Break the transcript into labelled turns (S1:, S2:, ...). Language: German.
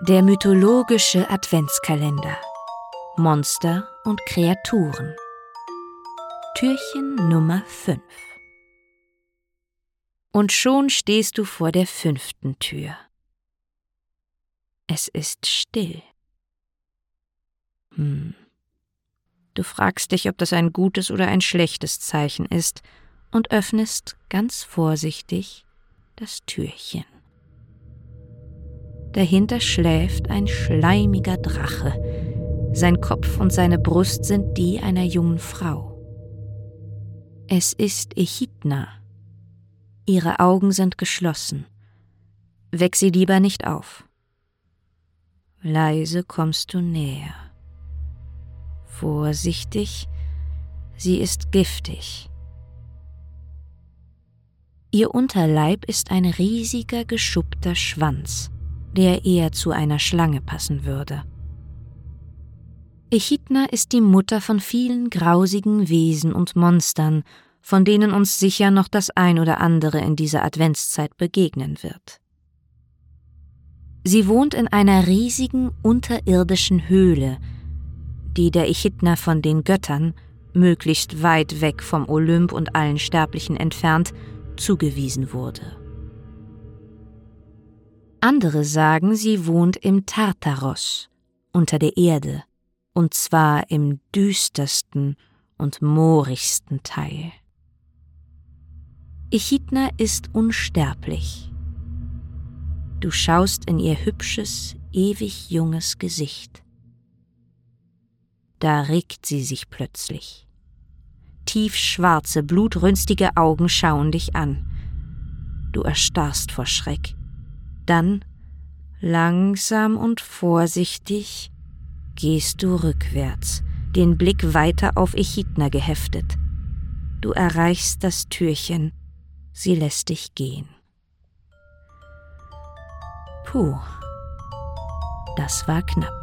S1: Der mythologische Adventskalender. Monster und Kreaturen. Türchen Nummer 5. Und schon stehst du vor der fünften Tür. Es ist still. Hm. Du fragst dich, ob das ein gutes oder ein schlechtes Zeichen ist und öffnest ganz vorsichtig das Türchen. Dahinter schläft ein schleimiger Drache. Sein Kopf und seine Brust sind die einer jungen Frau. Es ist Echidna. Ihre Augen sind geschlossen. Weck sie lieber nicht auf. Leise kommst du näher. Vorsichtig, sie ist giftig. Ihr Unterleib ist ein riesiger geschuppter Schwanz der eher zu einer Schlange passen würde. Echidna ist die Mutter von vielen grausigen Wesen und Monstern, von denen uns sicher noch das ein oder andere in dieser Adventszeit begegnen wird. Sie wohnt in einer riesigen unterirdischen Höhle, die der Echidna von den Göttern, möglichst weit weg vom Olymp und allen Sterblichen entfernt, zugewiesen wurde. Andere sagen, sie wohnt im Tartaros, unter der Erde, und zwar im düstersten und moorigsten Teil. Echidna ist unsterblich. Du schaust in ihr hübsches, ewig junges Gesicht. Da regt sie sich plötzlich. Tiefschwarze, blutrünstige Augen schauen dich an. Du erstarrst vor Schreck. Dann, langsam und vorsichtig, gehst du rückwärts, den Blick weiter auf Echidna geheftet. Du erreichst das Türchen, sie lässt dich gehen. Puh, das war knapp.